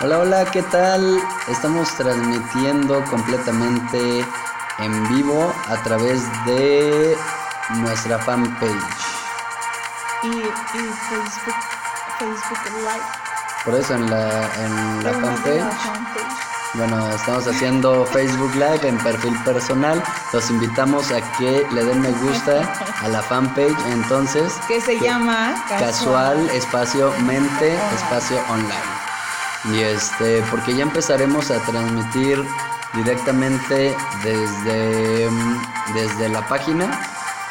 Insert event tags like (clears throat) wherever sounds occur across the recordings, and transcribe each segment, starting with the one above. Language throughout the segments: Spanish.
Hola, hola, ¿qué tal? Estamos transmitiendo completamente en vivo a través de nuestra fanpage. Y, y Facebook, Facebook Live. Por eso en la, en la fanpage. la fanpage. Bueno, estamos haciendo Facebook Live en perfil personal. Los invitamos a que le den me gusta a la fanpage. Entonces, Que se que- llama casual, espacio mente, espacio online. Y este, porque ya empezaremos a transmitir directamente desde, mm, desde la página.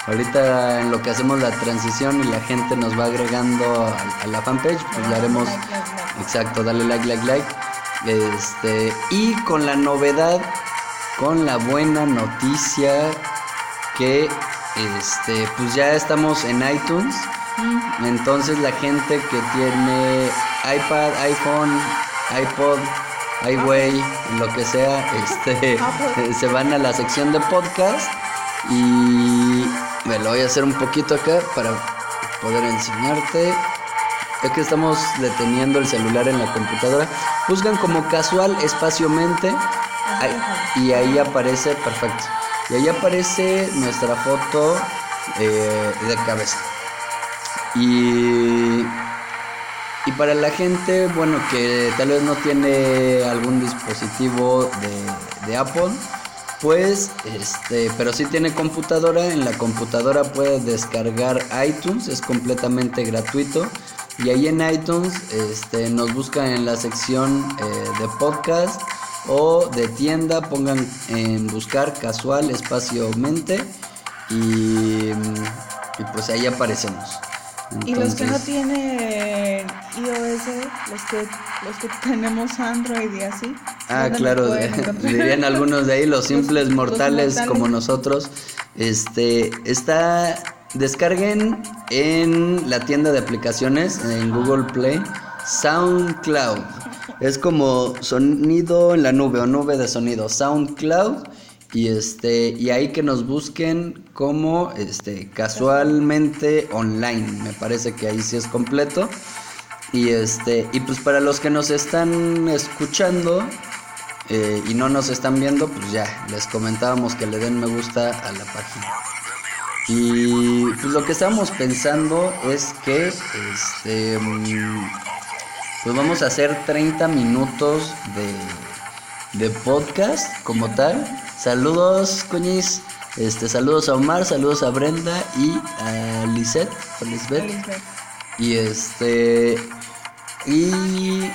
Ahorita en lo que hacemos la transición y la gente nos va agregando a, a la fanpage, pues le haremos Like, like, like. Exacto, dale like, like, like. Este, y con la novedad, con la buena noticia que este, pues ya estamos en iTunes. Entonces la gente que tiene iPad, iPhone, iPod, iWay, lo que sea, (laughs) este, se van a la sección de podcast y me lo voy a hacer un poquito acá para poder enseñarte. Es que estamos deteniendo el celular en la computadora. Buscan como casual espacio mente y ahí aparece, perfecto. Y ahí aparece nuestra foto eh, de cabeza. Y, y para la gente, bueno, que tal vez no tiene algún dispositivo de, Apple, pues, este, pero sí tiene computadora, en la computadora puede descargar iTunes, es completamente gratuito. Y ahí en iTunes este, nos buscan en la sección eh, de podcast o de tienda, pongan en buscar casual espacio mente y, y pues ahí aparecemos. Y los que no tienen iOS, los que, los que tenemos Android y así. Ah, ¿dónde nos claro, (laughs) dirían algunos de ahí, los simples los mortales, mortales. como nosotros. Este, está, descarguen en la tienda de aplicaciones, en Google Play, SoundCloud. Es como sonido en la nube o nube de sonido, SoundCloud. Y este, y ahí que nos busquen como este casualmente online. Me parece que ahí sí es completo. Y este, y pues para los que nos están escuchando eh, y no nos están viendo, pues ya, les comentábamos que le den me gusta a la página. Y pues lo que estábamos pensando es que este mm, pues vamos a hacer 30 minutos de, de podcast como tal. Saludos, coñis. Este, saludos a Omar, saludos a Brenda y a Lisette, Lisbeth. Elizabeth. Y este. Y.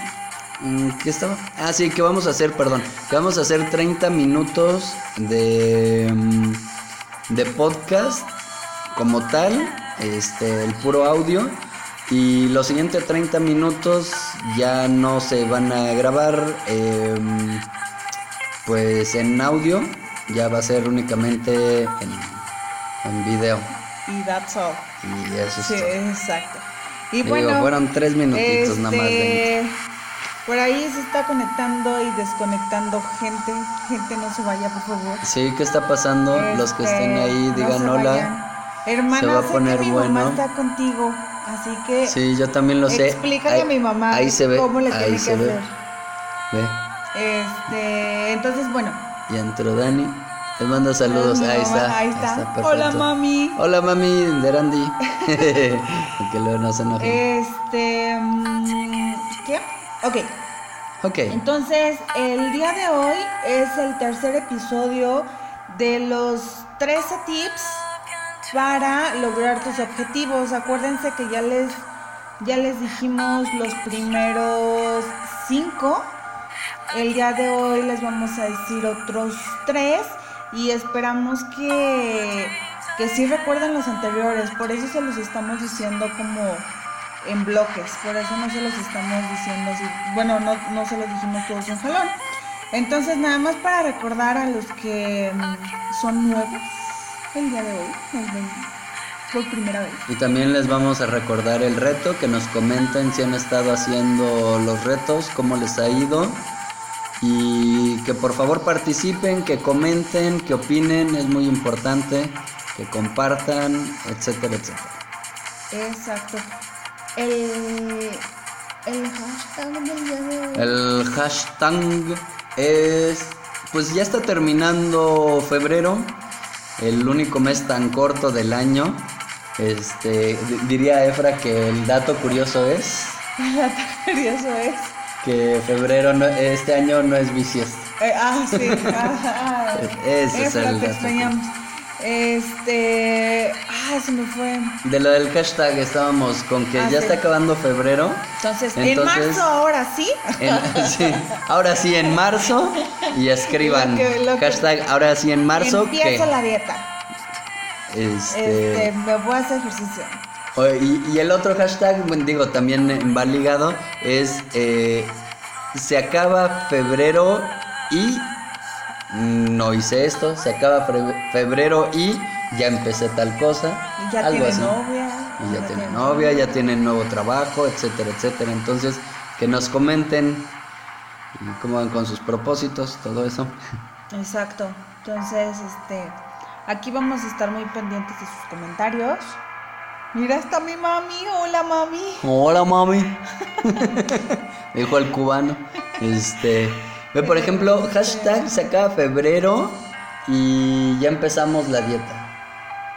mm, ¿Qué estaba? Ah, sí, que vamos a hacer, perdón. Que vamos a hacer 30 minutos de. mm, De podcast como tal. Este, el puro audio. Y los siguientes 30 minutos ya no se van a grabar. em, pues en audio. Ya va a ser únicamente en, en video. Y that's all. Y eso es Sí, todo. exacto. Y Digo, bueno, fueron tres minutitos nada más. de- este, por ahí se está conectando y desconectando gente. Gente, no se vaya, por favor. Sí, ¿qué está pasando? Los que estén Este, ahí no digan se hola. vayan. Hermana, Se va a poner mi bueno. mamá está contigo, así que Sí, yo también lo sé. explícale Ahí- a mi mamá Ahí se ve. cómo le ahí tiene se que ve. hacer. Ve. Este, entonces, bueno. Y entró Dani. Les manda saludos. mi Ahí mamá, está. Ahí está. Hola, mami. Hola, mami de Randy. (laughs) (laughs) que luego no se enojen. Este, mm, ¿qué? Ok. ok. Entonces, el día de hoy es el tercer episodio de los 13 tips para lograr tus objetivos. Acuérdense que ya les ya les dijimos los primeros 5. El día de hoy les vamos a decir otros 3 y esperamos que que sí recuerden los anteriores, por eso se los estamos diciendo como en bloques, por eso no se los estamos diciendo así, bueno, no, no se los dijimos todos en jalón. Entonces, nada más para recordar a los que mm, son nuevos el día de hoy, nos primera vez. Y también les vamos a recordar el reto, que nos comenten si han estado haciendo los retos, cómo les ha ido. Y que por favor participen, que comenten, que opinen, es muy importante, que compartan, etcétera, etcétera. Exacto. El, El hashtag del día de hoy. El hashtag es, pues ya está terminando febrero, el único mes tan corto del año. Este, di- diría Efra que el dato curioso es (laughs) El dato curioso es. Que febrero no- este año no es bisiesto. Eh, ah, sí. (laughs) ah, es dato. extrañamos. Este. Ah, se me fue. De lo del hashtag estábamos con que Ah, ya sí. está acabando febrero. Entonces, en marzo ahora sí. En- (laughs) sí, ahora sí en marzo y escriban (laughs) Lo que- lo que- hashtag ahora sí en marzo Empiezo que la dieta. este Este, me voy a hacer ejercicio. Y, y el otro hashtag bueno, digo también eh, va ligado es eh, se acaba febrero y no hice esto se acaba fe- febrero y ya empecé tal cosa Y ya algo tiene así. novia. y ya tiene novia ya tiene nuevo trabajo etcétera etcétera entonces que nos comenten cómo van con sus propósitos todo eso Exacto. Entonces, este, aquí vamos a estar muy pendientes de sus comentarios. Mira, está mi mami. Hola, mami. Hola, mami. (laughs) Dijo el cubano. Este. Ve, por ejemplo, hashtag se acaba febrero y ya empezamos la dieta.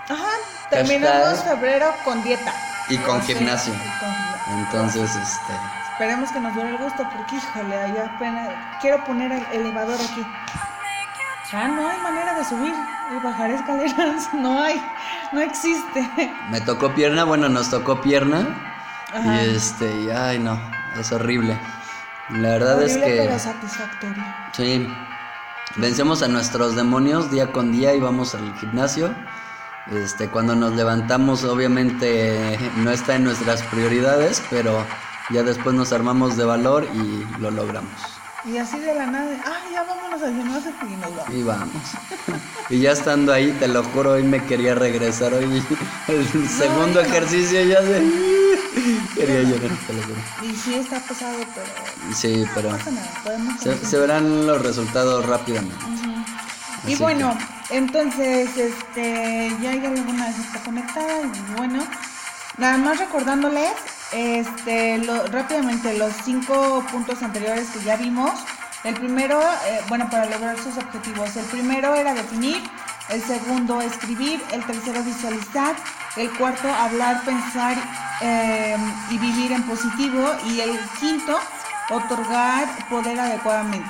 Ajá. Terminamos Hashtag- febrero con dieta. Y con gimnasio. y con. Entonces, este. Esperemos que nos dure el gusto porque, híjole, ya apenas quiero poner el elevador aquí. Ya no hay manera de subir y bajar escaleras. (laughs) No hay. No existe. Me tocó pierna, bueno, nos tocó pierna. Ajá. Y este, y ay, no, es horrible. La verdad es que. pero satisfactorio. Sí. Vencemos a nuestros demonios día con día y vamos al gimnasio. Este, cuando nos levantamos, obviamente no está en nuestras prioridades, pero ya después nos armamos de valor y lo logramos. Y así de la nada, ah, ya vámonos al gimnasio y nos vamos. Y vamos. y ya estando ahí, te lo juro, hoy me quería regresar. Hoy (laughs) el segundo ejercicio ya se. (laughs) quería llorar, te lo juro. Y sí está pesado, pero Sí, pero no pasa nada, podemos se, verán los resultados rápidamente. Y Así bueno, entonces, este, ya ya alguna vez está conectada y bueno, nada más recordándoles, este, lo- rápidamente los cinco puntos anteriores que ya vimos. El primero, eh, bueno, para lograr sus objetivos. El primero era definir, el segundo escribir, el tercero visualizar, el cuarto hablar, pensar eh, y vivir en positivo y el quinto otorgar poder adecuadamente.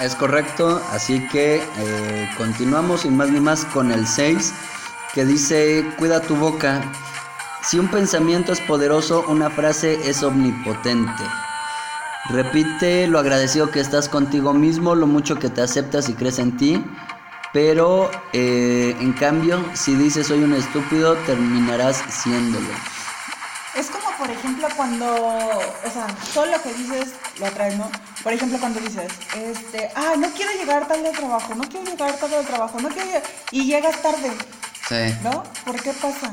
Es correcto, así que eh, continuamos sin más ni más con el 6, que dice, cuida tu boca. Si un pensamiento es poderoso, una frase es omnipotente. Repite lo agradecido que estás contigo mismo, lo mucho que te aceptas y crees en ti. Pero eh, en cambio, si dices soy un estúpido, terminarás siéndolo. Es como, por ejemplo, cuando, o sea, todo lo que dices lo atraes, ¿no? Por ejemplo, cuando dices, este, ah, no quiero llegar tarde al trabajo, no quiero llegar tarde al trabajo, no quiero llegar, y llegas tarde, Sí. ¿no? ¿Por qué pasa?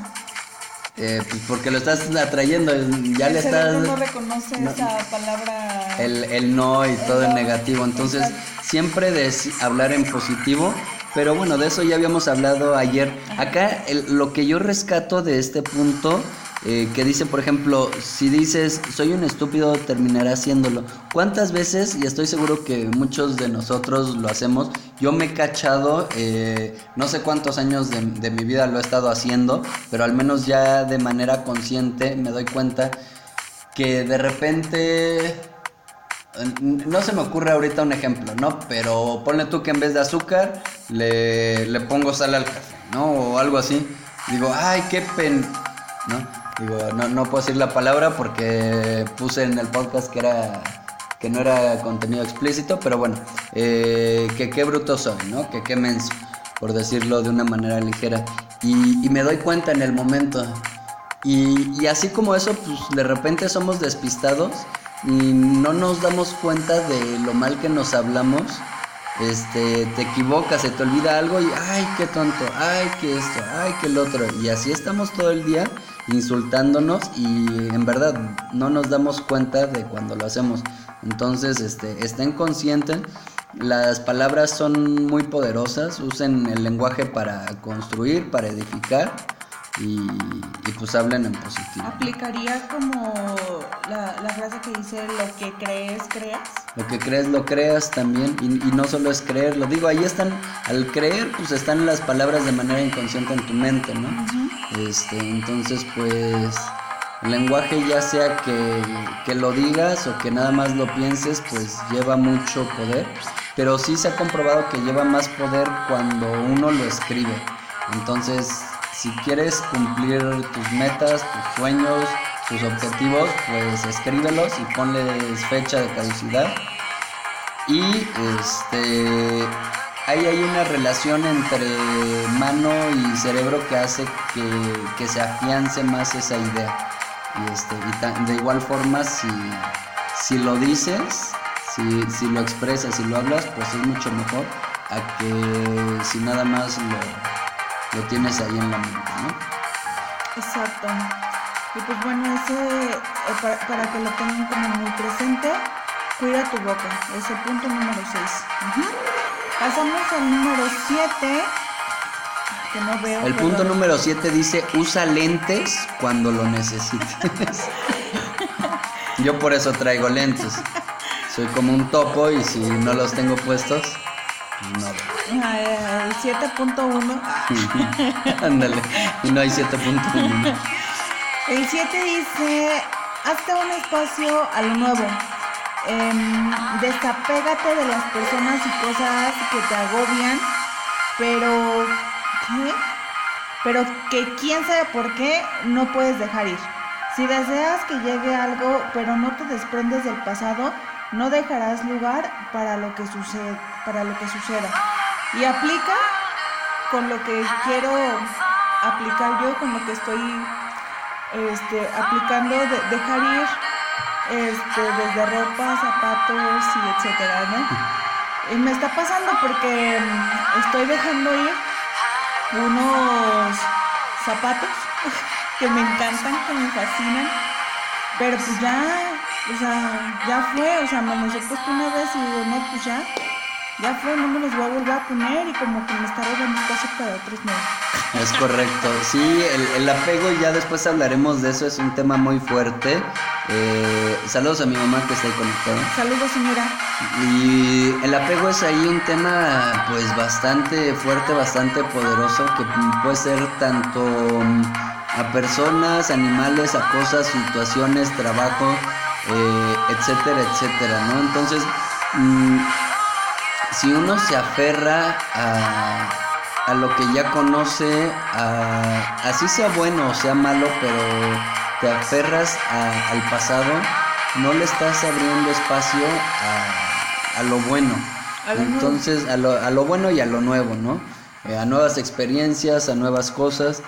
Eh, pues porque lo estás atrayendo, ya el le estás... no reconoce no- esa palabra. el, el no y todo en no, negativo. Entonces, exacto. siempre deci- hablar en positivo. Pero bueno, de eso ya habíamos hablado ayer. Acá el- lo que yo rescato de este punto, eh, que dice, por ejemplo, si dices, soy un estúpido, terminarás haciéndolo. ¿Cuántas veces, y estoy seguro que muchos de nosotros lo hacemos, yo me he cachado, eh, no sé cuántos años de, de mi vida lo he estado haciendo, pero al menos ya de manera consciente me doy cuenta que de repente no se me ocurre ahorita un ejemplo, ¿no? Pero ponle tú que en vez de azúcar le, le pongo sal al café, ¿no? O algo así. Digo, ay, qué pen... ¿No? Digo, no, no puedo decir la palabra porque puse en el podcast que era que no era contenido explícito, pero bueno, eh, que qué bruto soy, ¿no? Que qué menso, por decirlo de una manera ligera. Y, y me doy cuenta en el momento. Y, y así como eso, pues de repente somos despistados y no nos damos cuenta de lo mal que nos hablamos. Este, te equivocas, se te olvida algo y ay, qué tonto, ay, qué esto, ay, qué el otro. Y así estamos todo el día insultándonos y en verdad no nos damos cuenta de cuando lo hacemos. Entonces, este, estén conscientes. Las palabras son muy poderosas, usen el lenguaje para construir, para edificar y, y pues hablen en positivo. ¿Aplicaría como la, la frase que dice lo que crees, creas? Lo que crees, lo creas también. Y, y no solo es creer, lo digo, ahí están, al creer, pues están las palabras de manera inconsciente en tu mente, ¿no? Este, entonces, pues, el lenguaje ya sea que, que lo digas o que nada más lo pienses, pues lleva mucho poder. Pero sí se ha comprobado que lleva más poder cuando uno lo escribe. Entonces, si quieres cumplir tus metas, tus sueños, tus objetivos, pues escríbelos y ponles fecha de caducidad. Y este ahí hay una relación entre mano y cerebro que hace que, que se afiance más esa idea. Y este, y ta- de igual forma si, si lo dices, si, si lo expresas, si lo hablas, pues es mucho mejor a que si nada más lo, lo tienes ahí en la mente, ¿no? Exacto. Y pues bueno, ese, eh, para, para que lo tengan como muy presente, cuida tu boca. Es el punto número 6. Pasamos al número 7. Que no veo. El perdón. punto número 7 dice, usa lentes cuando lo necesites. (laughs) Yo por eso traigo lentes. Soy como un topo y si no los tengo puestos, no veo. Ah, eh, 7.1. (laughs) Ándale, y no hay 7.1. El 7 dice, hazte un espacio a lo nuevo. Em, desapégate de las personas y cosas que te agobian, pero ¿qué? Pero que quién sabe por qué no puedes dejar ir. Si deseas que llegue algo, pero no te desprendes del pasado, no dejarás lugar para lo que sucede, para lo que suceda. Y aplica con lo que quiero aplicar yo, con lo que estoy este, aplicando de, dejar ir este, desde ropa, zapatos y etcétera, ¿no? Y me está pasando porque mm, estoy dejando ir unos zapatos (laughs) que me encantan, que me fascinan, pero pues ya, o sea, ya fue, o sea, me los he puesto una vez y digo, no, pues ya, ya fue, no me los voy a volver a poner y como que me está robando espacio para otros nuevos. Es correcto. Sí, el, el apego, ya después hablaremos de eso, es un tema muy fuerte. Eh, saludos a mi mamá que está ahí conectada. Saludos, señora. Y el apego es ahí un tema pues bastante fuerte, bastante poderoso, que puede ser tanto mm, a personas, animales, a cosas, situaciones, trabajo, eh, etcétera, etcétera, ¿no? Entonces, mm, si uno se aferra a, a lo que ya conoce, a- así sea bueno o sea malo, pero te aferras a- al pasado, no le estás abriendo espacio a, a lo bueno. Nuevo. Entonces, a lo, a lo bueno y a lo nuevo, ¿no? Eh, a nuevas experiencias, a nuevas cosas.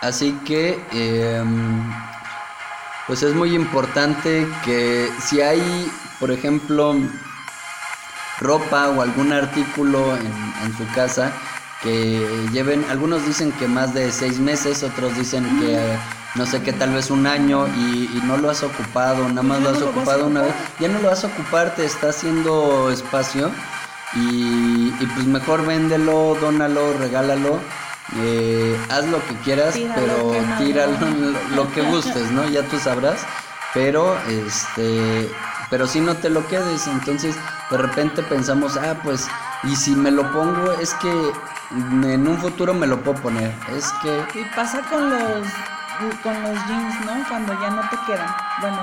Así que, em, pues es muy importante que si hay, por ejemplo, ropa o algún artículo en, en su casa que lleven, algunos dicen que más de seis meses, otros dicen que no sé qué, tal vez un año y, y no lo has ocupado, nada más Ya lo no has lo ocupado una vez, ya no lo vas a ocupar, te está haciendo espacio y, y pues mejor véndelo, dónalo, regálalo. eh, haz lo que quieras, pero quémalo. tíralo lo, lo que (laughs) gustes, ¿no? Ya tú sabrás. Pero este, pero si no te lo quedes, entonces de repente pensamos, ah, pues, y si me lo pongo, es que en un futuro me lo puedo poner. Es que Y pasa con los con los jeans, ¿no? Cuando ya no te quedan. Bueno,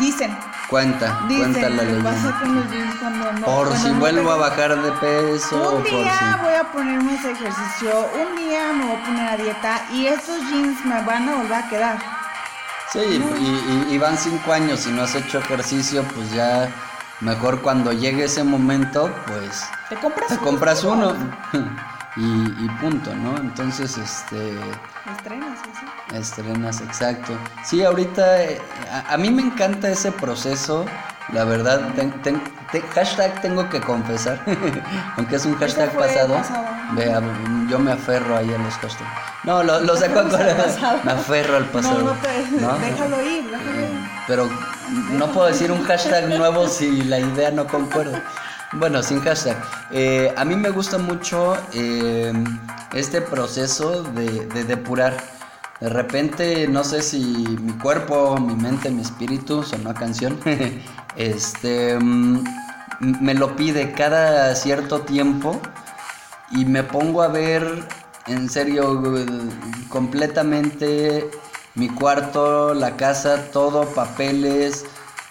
dicen, cuenta, dicen cuenta la que pasa leyenda. con los jeans cuando no. Por cuando si no vuelvo a bajar de peso, Un por día si. voy a ponerme ese ejercicio, un día me voy a poner a dieta y esos jeans me van a volver a quedar. Sí, y, y- y van cinco años y no has hecho ejercicio, pues ya mejor cuando llegue ese momento, pues Te compras te compras uno (laughs) y, y punto, ¿no? Entonces, este, Estrenas, así. estrenas, exacto. Sí, ahorita eh, a, a mí me encanta ese proceso, la verdad, ten- ten- te- hashtag tengo que confesar, (laughs) aunque es un hashtag pasado. Vea, yo me aferro ahí a los hashtags. No, lo, lo saco pasado. me aferro al pasado. No, no te. ¿no? Déjalo ir, déjalo ir. Pero no puedo decir un hashtag nuevo si la idea no concuerda. Bueno, sin hashtag. Eh, a mí me gusta mucho eh, este proceso de, de depurar. De repente, no sé si mi cuerpo, mi mente, mi espíritu, sonó canción, (laughs) este, mm, me lo pide cada cierto tiempo y me pongo a ver en serio completamente mi cuarto, la casa, todo, papeles,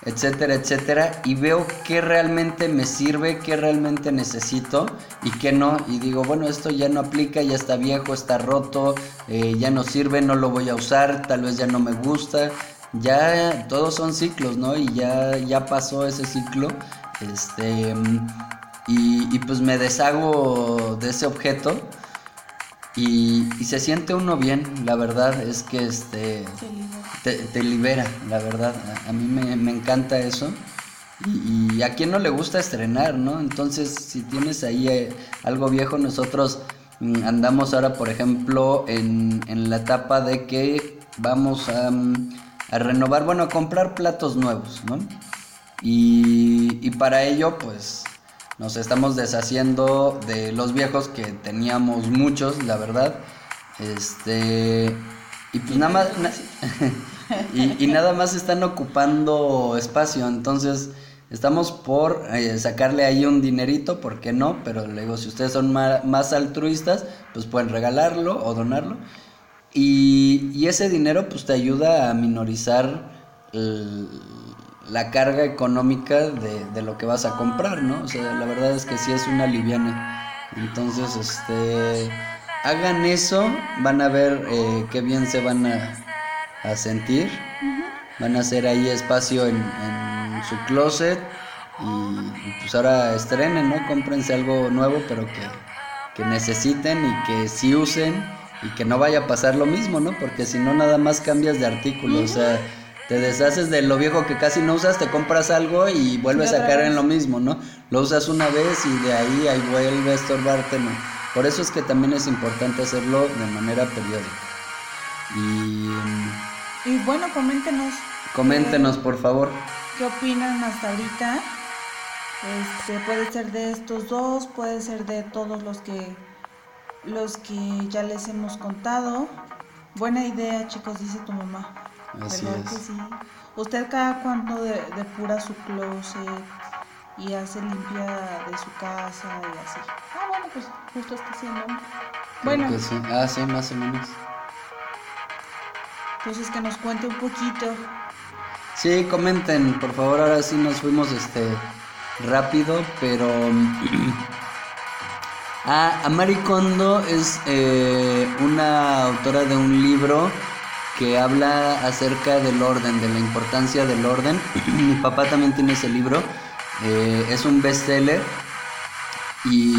etcétera, etcétera, y veo qué realmente me sirve, qué realmente necesito y qué no, y digo, bueno, esto ya no aplica, ya está viejo, está roto, eh, ya no sirve, no lo voy a usar, tal vez ya no me gusta, ya todos son ciclos, ¿no? Y ya, ya pasó ese ciclo, este, y, y pues me deshago de ese objeto y, se siente uno bien, la verdad es que este te, libera, la verdad. A, mí me, encanta eso. Y, a quien no le gusta estrenar, ¿no? Entonces, si tienes ahí eh, algo viejo, nosotros mm, andamos ahora, por ejemplo, en, la etapa de que vamos a, mm, a, renovar, bueno, a comprar platos nuevos, ¿no? Y, y para ello, pues nos estamos deshaciendo de los viejos que teníamos muchos, la verdad. Este. Y pues nada más. (laughs) y, nada más están ocupando espacio. Entonces. Estamos por eh, sacarle ahí un dinerito, ¿por qué no? Pero le digo, si ustedes son más, altruistas, pues pueden regalarlo o donarlo. Y, y, ese dinero pues te ayuda a minorizar el, la carga económica de, lo que vas a comprar, ¿no? O sea, la verdad es que sí es una liviana. Entonces, este, hagan eso, van a ver eh, qué bien se van a, sentir. Van a hacer ahí espacio en, su closet y, pues ahora estrenen, ¿no? Cómprense algo nuevo, pero que, necesiten y que sí usen y que no vaya a pasar lo mismo, ¿no? Porque si no, nada más cambias de artículo, o sea te deshaces de lo viejo que casi no usas, te compras algo y vuelves a caer en lo mismo, ¿no? Lo usas una vez y de ahí, ahí vuelve a estorbarte, ¿no? Por eso es que también es importante hacerlo de manera periódica. Y, y bueno, coméntenos. Coméntenos, por favor. ¿Qué opinan hasta ahorita? Este, puede ser de estos dos, puede ser de todos los que los que ya les hemos contado. Buena idea, chicos, dice tu mamá. Así es. sí? ¿Usted cada cuando depura su closet y hace limpia de su casa y así? Ah, bueno, pues justo está haciendo. Bueno. Sí. Ah, sí, más o menos. Entonces que nos cuente un poquito. Sí, comenten, por favor, ahora sí nos fuimos este rápido, pero (clears throat) ah, Amari Kondo es eh, una autora de un libro que habla acerca del orden, de la importancia del orden. (clears throat) Mi papá también tiene ese libro, eh, es un bestseller y,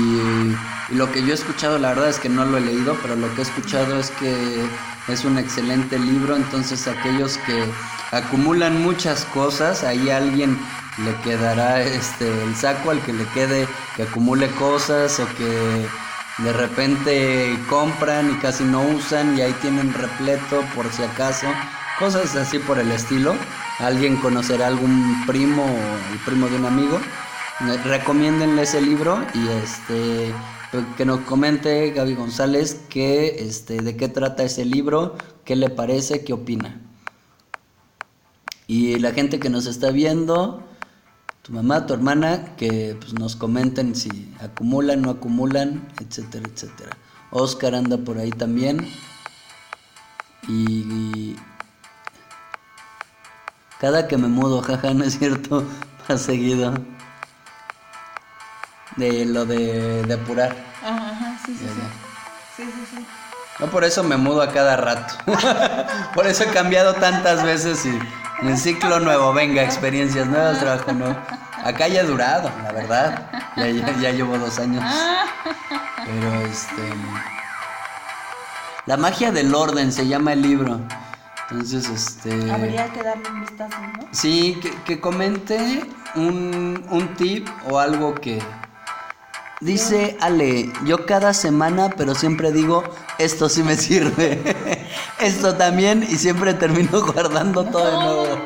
y, lo que yo he escuchado, la verdad es que no lo he leído, pero lo que he escuchado es que es un excelente libro, entonces aquellos que acumulan muchas cosas, ahí alguien le quedará este el saco al que le quede que acumule cosas o que de repente compran y casi no usan y ahí tienen repleto por si acaso, cosas así por el estilo. Alguien conocerá algún primo o el primo de un amigo. Recomiéndenle ese libro y este que nos comente Gaby González que este de qué trata ese libro, qué le parece, qué opina. Y la gente que nos está viendo, tu mamá, tu hermana, que pues, nos comenten si acumulan, no acumulan, etcétera, etcétera. Oscar anda por ahí también. Y, cada que me mudo, jaja, no es cierto, (laughs) más seguido. De lo de, de apurar. Ajá, sí, sí, sí. sí, sí, No por eso me mudo a cada rato. (laughs) por eso he cambiado tantas veces y en ciclo nuevo, venga, experiencias nuevas, trabajo nuevo. Acá ya ha durado, la verdad. Ya, ya, llevo dos años. Pero este. La magia del orden se llama el libro. Entonces, este. Habría que darle un vistazo, ¿no? Sí, que, que comente un, un tip o algo que. Dice Ale, yo cada semana, pero siempre digo, esto sí me sirve. (laughs) esto también, y siempre termino (laughs) guardando todo de nuevo.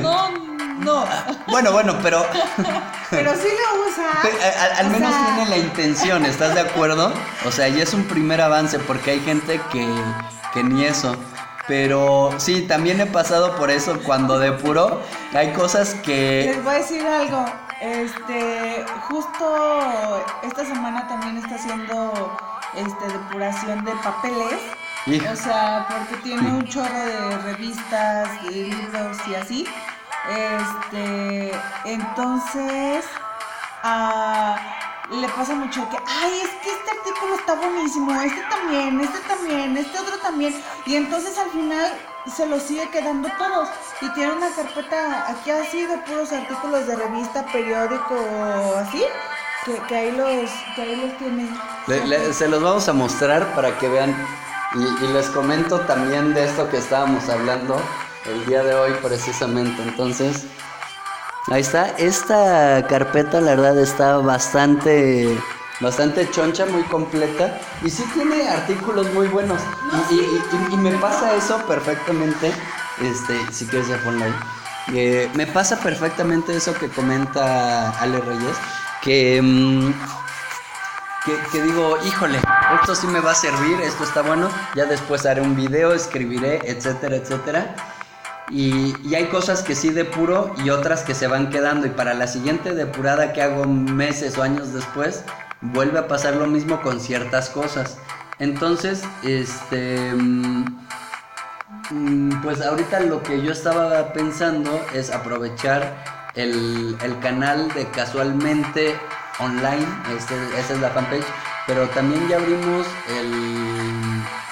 No, no, no. Bueno, bueno, pero. (laughs) Pero sí lo usa. Al, menos tiene la intención, ¿estás de acuerdo? O sea, y es un primer avance porque hay gente que, que ni eso. Pero sí, también he pasado por eso cuando depuro. Hay cosas que. Les voy a decir algo. Este, justo esta semana también está haciendo este depuración de papeles. O sea, porque tiene un chorro de revistas, de libros y así. Este, entonces, uh, le pasa mucho que, ay, es que este artículo está buenísimo, este también, este también, este otro también. Y entonces al final se lo sigue quedando todos. Y tiene una carpeta aquí así de puros artículos de revista, periódico, así. Que, que, ahí los, que ahí los tiene. se los vamos a mostrar para que vean. Y, y les comento también de esto que estábamos hablando el día de hoy precisamente. Entonces, ahí está. Esta carpeta la verdad está bastante bastante choncha, muy completa. Y sí tiene artículos muy buenos. y, me pasa eso perfectamente. Este, si quieres ya ponlo ahí. Eh, me pasa perfectamente eso que comenta Ale Reyes. Que, mm, que, que, digo, híjole, esto sí me va a servir, esto está bueno. Ya después haré un video, escribiré, etcétera, etcétera. Y, hay cosas que sí depuro y otras que se van quedando. Y para la siguiente depurada que hago meses o años después, vuelve a pasar lo mismo con ciertas cosas. Entonces, este. Mm, pues ahorita lo que yo estaba pensando es aprovechar el, canal de casualmente online. Este, esa es la fanpage. Pero también ya abrimos el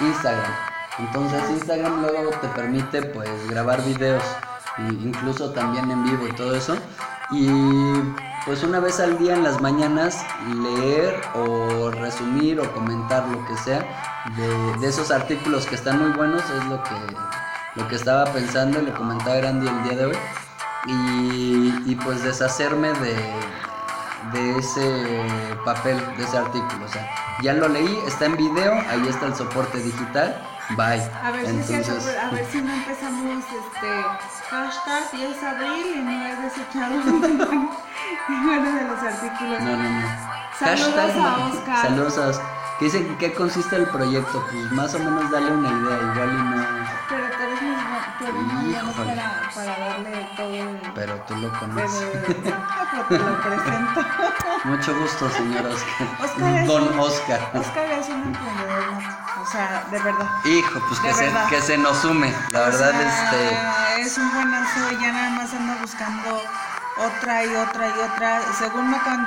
Instagram. Entonces Instagram luego te permite pues grabar videos, incluso también en vivo y todo eso. Y pues una vez al día en las mañanas leer o resumir o comentar lo que sea de, esos artículos que están muy buenos es lo que, lo que estaba pensando y le comentaba a Randy el día de hoy. Y, pues deshacerme de, de ese papel, de ese artículo. O sea, ya lo leí, está en video, ahí está el soporte digital Bye. A ver, si, a ver si no empezamos este hashtag 10 abril y no he desechado ninguno (laughs) de los artículos. No, no, no. Saludos a Oscar. Saludos a Oscar. ¿Qué dice qué consiste el proyecto? Pues más o menos dale una idea, igual y no. Pero tú eres muy, tú eres muy para, para darle todo el... Pero tú lo conoces. Pero, (laughs) te lo presento. Mucho gusto, señor Oscar. Oscar Don Oscar. Oscar es un emprendedor, o sea, de verdad. Hijo, pues que se, que se nos sume, la verdad, este. Es un buenazo, ya nada más anda buscando otra y otra y otra. Según me acaban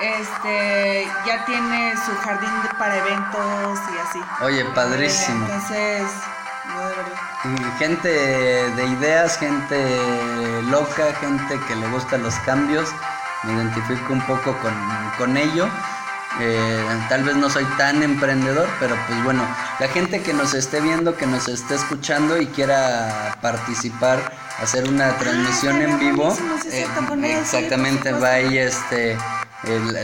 este, ya tiene su jardín para eventos y así. Oye, padrísimo. Entonces, Gente de ideas, gente loca, gente que le gustan los cambios. Me identifico un poco con, con ello. Eh, tal vez no soy tan emprendedor, pero pues bueno, la gente que nos esté viendo, que nos esté escuchando y quiera participar, hacer una ah, transmisión en vivo, eh, exactamente, va ahí este,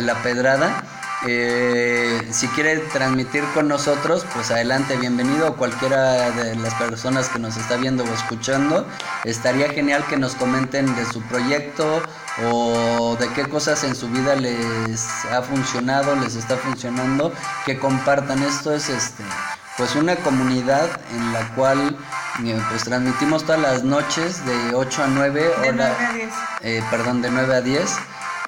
la pedrada. Eh, si quiere transmitir con nosotros, pues adelante, bienvenido. Cualquiera de las personas que nos está viendo o escuchando, estaría genial que nos comenten de su proyecto o de qué cosas en su vida les ha funcionado, les está funcionando, que compartan. Esto es este, pues una comunidad en la cual eh, pues transmitimos todas las noches de 8 a 9, hora, eh, perdón, de 9 a 10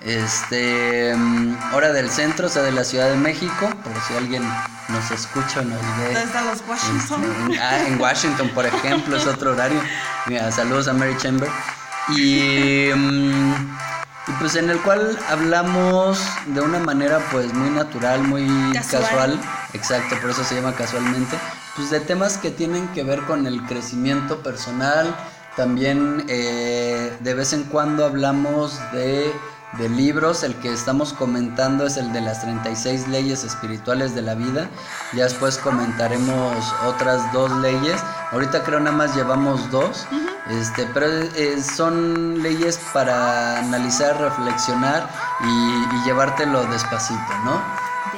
este, mm, hora del centro, o sea, de la Ciudad de México, por si alguien nos escucha o nos ve. Desde los Washington. En, ah, en Washington, por ejemplo, es otro horario. Mira, saludos a Mary Chamber. Y, mm, y, pues en el cual hablamos de una manera pues muy natural, muy casual. Exacto, por eso se llama casualmente. Pues de temas que tienen que ver con el crecimiento personal. También eh, de vez en cuando hablamos de de libros. El que estamos comentando es el de las 36 leyes espirituales de la vida. Ya después comentaremos otras dos leyes. Ahorita creo nada más llevamos dos. Este, pero eh, son leyes para analizar, reflexionar y, llevártelo despacito, ¿no?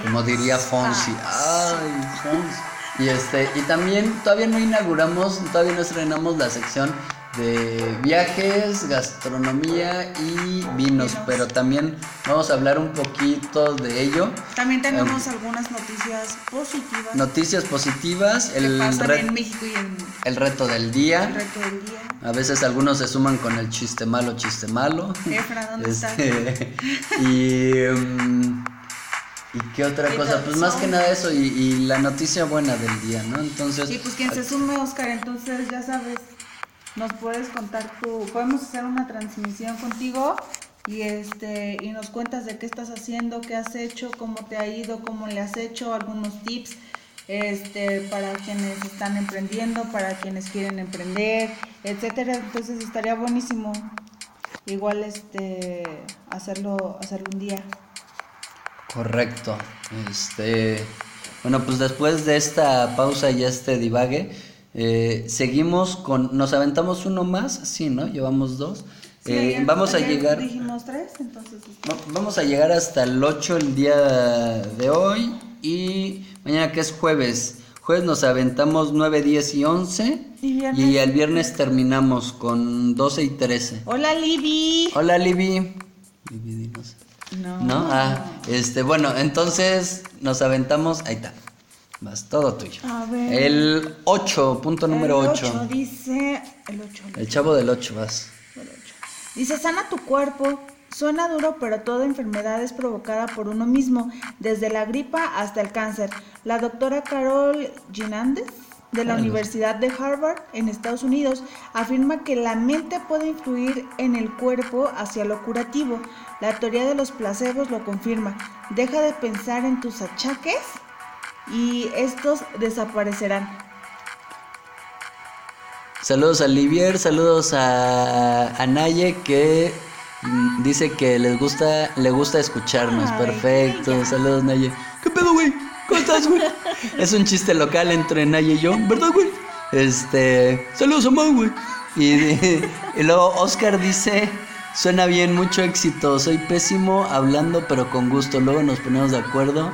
Como diría Fonsi. Ay, Fonsi. Y este, y también todavía no inauguramos, todavía no estrenamos la sección de viajes, gastronomía y vinos, pero también vamos a hablar un poquito de ello. También tenemos algunas noticias positivas. Noticias positivas, el, en México y en el reto del día. El reto del día. A veces algunos se suman con el chiste malo, chiste malo. Efra, ¿dónde (laughs) este, y... Um, ¿Y qué otra cosa? Pues más que nada eso y, la noticia buena del día, ¿no? Entonces... Sí, pues quien se sume, Oscar, entonces ya sabes, nos puedes contar tu... Podemos hacer una transmisión contigo y este y nos cuentas de qué estás haciendo, qué has hecho, cómo te ha ido, cómo le has hecho, algunos tips este para quienes están emprendiendo, para quienes quieren emprender, etcétera. Entonces estaría buenísimo igual este hacerlo hacerlo un día. Correcto. Este, bueno, pues después de esta pausa y este divague, eh, seguimos con, nos aventamos uno más, sí, ¿no? Llevamos dos. Eh, vamos a llegar. Dijimos tres, entonces. Este. Vamos a llegar hasta el 8 el día de hoy y mañana que es jueves. Jueves nos aventamos 9, 10 y 11. Y, el viernes terminamos con 12 y 13. Hola, Libby. Hola, Libby. Libby, dinos. No. ¿No? Ah, este, bueno, entonces nos aventamos. Ahí está. Vas, todo tuyo. A ver. El 8, punto número 8. El 8 dice. El 8. El chavo del 8, vas. El 8. Dice: sana tu cuerpo. Suena duro, pero toda enfermedad es provocada por uno mismo, desde la gripa hasta el cáncer. La doctora Carol Ginandes de la Universidad de Harvard en Estados Unidos afirma que la mente puede influir en el cuerpo hacia lo curativo. La teoría de los placebos lo confirma. Deja de pensar en tus achaques y estos desaparecerán. Saludos a Livier, saludos a, a Naye que dice que les gusta, le gusta escucharnos. Perfecto, saludos Naye. ¿Qué pedo, güey? ¿Cómo estás, güey? es un chiste local entre Naye y yo, ¿verdad, güey? Este, saludos a güey. Y, y luego Oscar dice, suena bien, mucho éxito. Soy pésimo hablando, pero con gusto. Luego nos ponemos de acuerdo.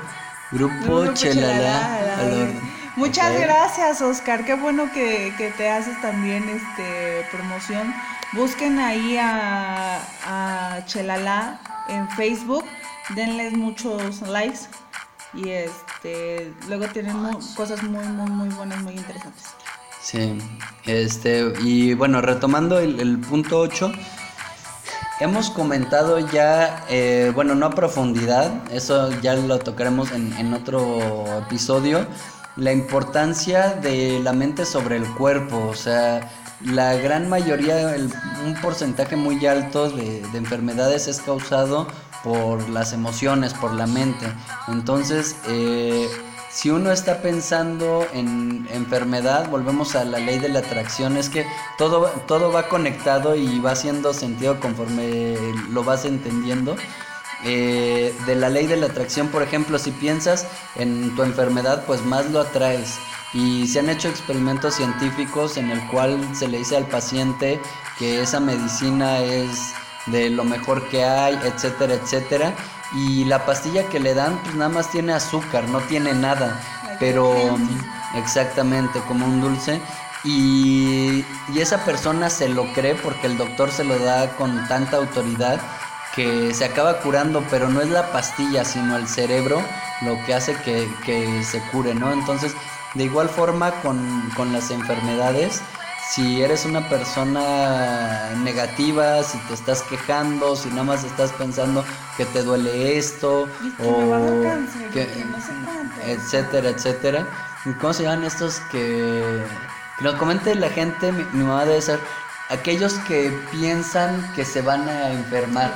Grupo, Chelala. Muchas gracias, Oscar. Qué bueno que, que, te haces también este promoción. Busquen ahí a, a Chelala en Facebook. Denles muchos likes y este luego tienen cosas muy muy muy buenas muy interesantes sí este y bueno retomando el, punto 8 hemos comentado ya eh, bueno no a profundidad eso ya lo tocaremos en, otro episodio la importancia de la mente sobre el cuerpo o sea la gran mayoría, un porcentaje muy alto de, de, enfermedades es causado por las emociones, por la mente. Entonces, eh, si uno está pensando en enfermedad, volvemos a la ley de la atracción, es que todo, todo va conectado y va haciendo sentido conforme lo vas entendiendo. Eh, de la ley de la atracción, por ejemplo, si piensas en tu enfermedad, pues más lo atraes. Y se han hecho experimentos científicos en el cual se le dice al paciente que esa medicina es de lo mejor que hay, etcétera, etcétera. Y la pastilla que le dan, pues nada más tiene azúcar, no tiene nada. Pero exactamente, como un dulce. Y, y esa persona se lo cree porque el doctor se lo da con tanta autoridad que se acaba curando, pero no es la pastilla, sino el cerebro lo que hace que, que se cure, ¿no? Entonces, de igual forma con, con las enfermedades, si eres una persona negativa, si te estás quejando, si nada más estás pensando que te duele esto, o que, etcétera, etcétera. ¿Cómo se llaman estos que, que nos comente la gente? Mi, mamá debe ser aquellos que piensan que se van a enfermar.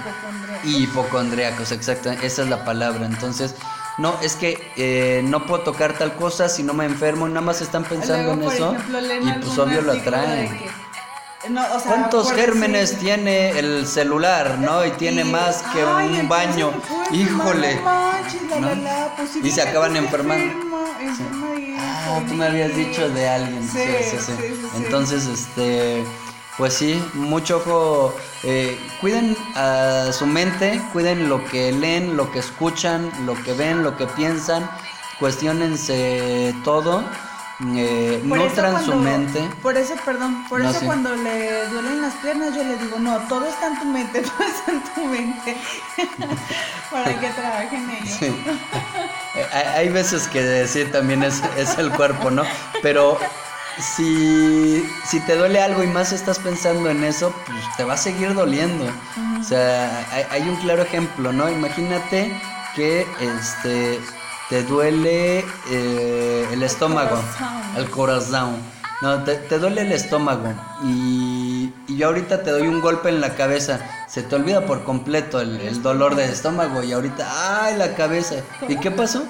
Hipocondríacos, exacto, esa es la palabra. Entonces, no, es que eh, no puedo tocar tal cosa si no me enfermo, nada más están pensando en eso y pues obvio lo atraen. ¿Cuántos gérmenes tiene el celular, no? Y tiene más que un baño. Híjole. Pues y se acaban enfermando. Ah, tú me habías dicho de alguien. sí, sí. sí. Entonces, este pues sí, mucho ojo. Eh, cuiden a su mente, cuiden lo que leen, lo que escuchan, lo que ven, lo que piensan. Cuestionense todo. eh, Por eso nutran su mente. Por eso, perdón, por No, eso sí. cuando le duelen las piernas yo le digo, no, todo está en tu mente, (laughs) todo está en tu mente. (laughs) Para que trabaje en (laughs) ello. Sí. Eh, hay- Hay veces que sí, también es, es el cuerpo, ¿no? Pero si, si te duele algo y más estás pensando en eso, pues te va a seguir doliendo. O sea, hay, hay un claro ejemplo, ¿no? Imagínate que este te duele eh, el estómago, corazón. el corazón. No, te, te duele el estómago y, y yo ahorita te doy un golpe en la cabeza. Se te olvida por completo el, el dolor de estómago y ahorita, ¡ay, la cabeza! ¿Y qué pasó?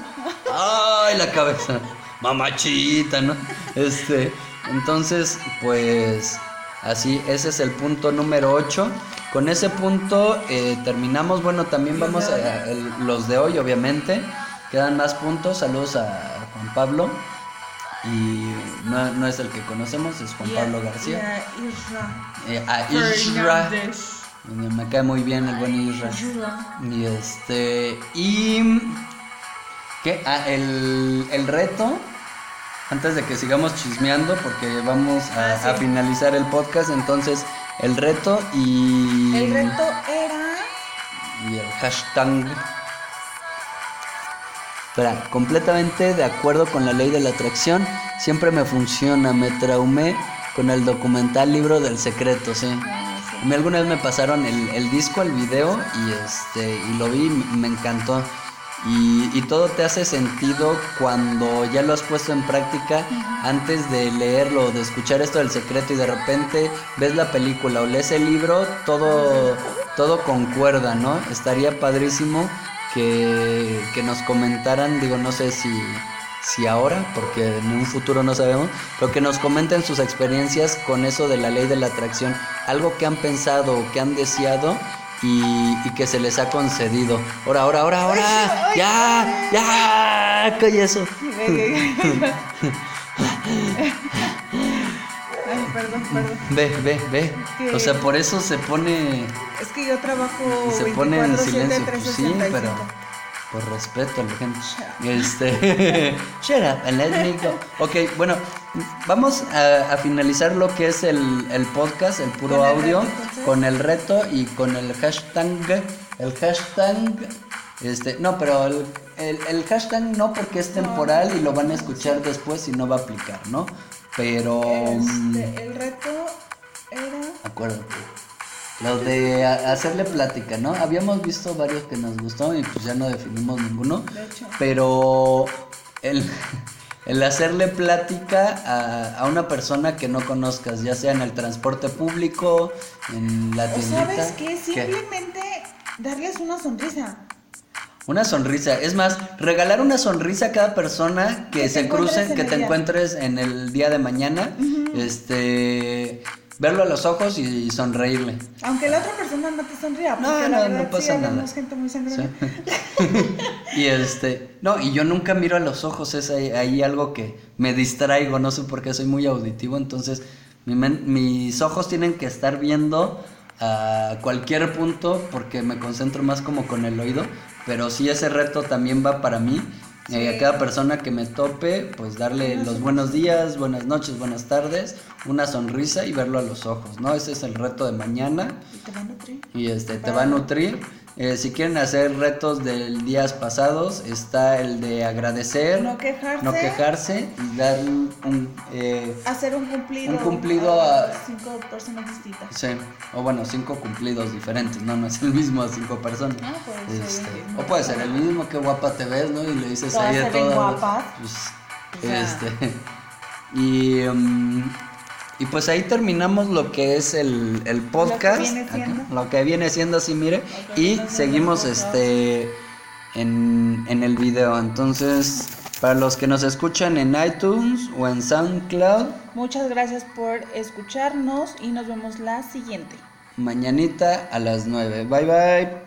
¡Ay, la cabeza! Mamachita, ¿no? Este, entonces, pues, así, ese es el punto número 8. Con ese punto eh, terminamos. Bueno, también vamos a, el- los de hoy, obviamente. Quedan más puntos. Saludos a Juan Pablo. Y no, no es el que conocemos, es Juan Pablo García. a Isra. Eh, a Isra. Me cae muy bien el buen. Isra. Y este. Y. ¿Qué? Ah, el, el reto. Antes de que sigamos chismeando, porque vamos a, Ah, sí. a finalizar el podcast. Entonces, el reto y. El reto era. Y el hashtag. Espera, completamente de acuerdo con la ley de la atracción. Siempre me funciona. Me traumé con el documental Libro del Secreto, sí. A mí alguna vez me pasaron el, el disco, el video, y este, y lo vi y me encantó. Y, y todo te hace sentido cuando ya lo has puesto en práctica antes de leerlo, de escuchar esto del secreto y de repente ves la película o lees el libro, todo, todo concuerda, ¿no? Estaría padrísimo que, que nos comentaran, digo, no sé si, si ahora, porque en un futuro no sabemos, pero que nos comenten sus experiencias con eso de la ley de la atracción, algo que han pensado o que han deseado y, y que se les ha concedido. Ahora, ahora, ahora, ahora, ya, ya, calla eso. (laughs) Ay, perdón, perdón. Ve, ve, ve. ¿Qué? O sea, por eso se pone, Es que yo trabajo se pone en 24/7, silencio. Pues sí, 365. pero por respeto a la gente. Este, shut up and let me go. Ok, bueno, vamos a, a finalizar lo que es el, el podcast, el puro Con el audio, reto, con el reto y con el hashtag, el hashtag, este, no, pero el, el, el hashtag no porque es temporal y lo van a escuchar después y no va a aplicar, ¿no? Pero, mm, Este, el reto era. acuérdate. Lo de hacerle plática, ¿no? Habíamos visto varios que nos gustó y pues ya no definimos ninguno. De hecho. Pero el, (laughs) el hacerle plática a, a una persona que no conozcas, ya sea en el transporte público, en la ¿O tiendita. sabes qué? ¿qué? Simplemente darles una sonrisa. Una sonrisa. Es más, regalar una sonrisa a cada persona que, se cruce, que te día. encuentres en el día de mañana. Este. Verlo a los ojos y sonreírle. Aunque la otra persona no te sonría. No, Porque no, la verdad no pasa sí nada. gente muy sangrona. (laughs) y este, no, y yo nunca miro a los ojos, es ahí, ahí algo que me distraigo, no sé por qué soy muy auditivo, entonces mi mis ojos tienen que estar viendo a cualquier punto porque me concentro más como con el oído, pero sí ese reto también va para mí. Eh, a cada persona que me tope, pues darle los buenos días, buenas noches, buenas tardes, una sonrisa y verlo a los ojos, ¿no? Ese es el reto de mañana Y te va a nutrir. y este te va a nutrir. Eh, si quieren hacer retos de días pasados, está el de agradecer, No quejarse. no quejarse y dar un, eh, Hacer un cumplido. Un cumplido a- cinco personas distintas. sí, o bueno, cinco cumplidos diferentes, no, no es el mismo a cinco personas. Ah, puede ser Este, o puede ser el mismo, qué guapa te ves, ¿no? Y le dices Todas ahí ven todo. guapas. Pues, O sea. este, (laughs) y, um, y pues ahí terminamos lo que es el, el podcast. viene acá, siendo. lo que viene siendo así, mire. Y seguimos este en, en el video. Entonces, para los que nos escuchan en iTunes o en SoundCloud, Muchas gracias por escucharnos y nos vemos la siguiente. mañanita a las 9. Bye bye.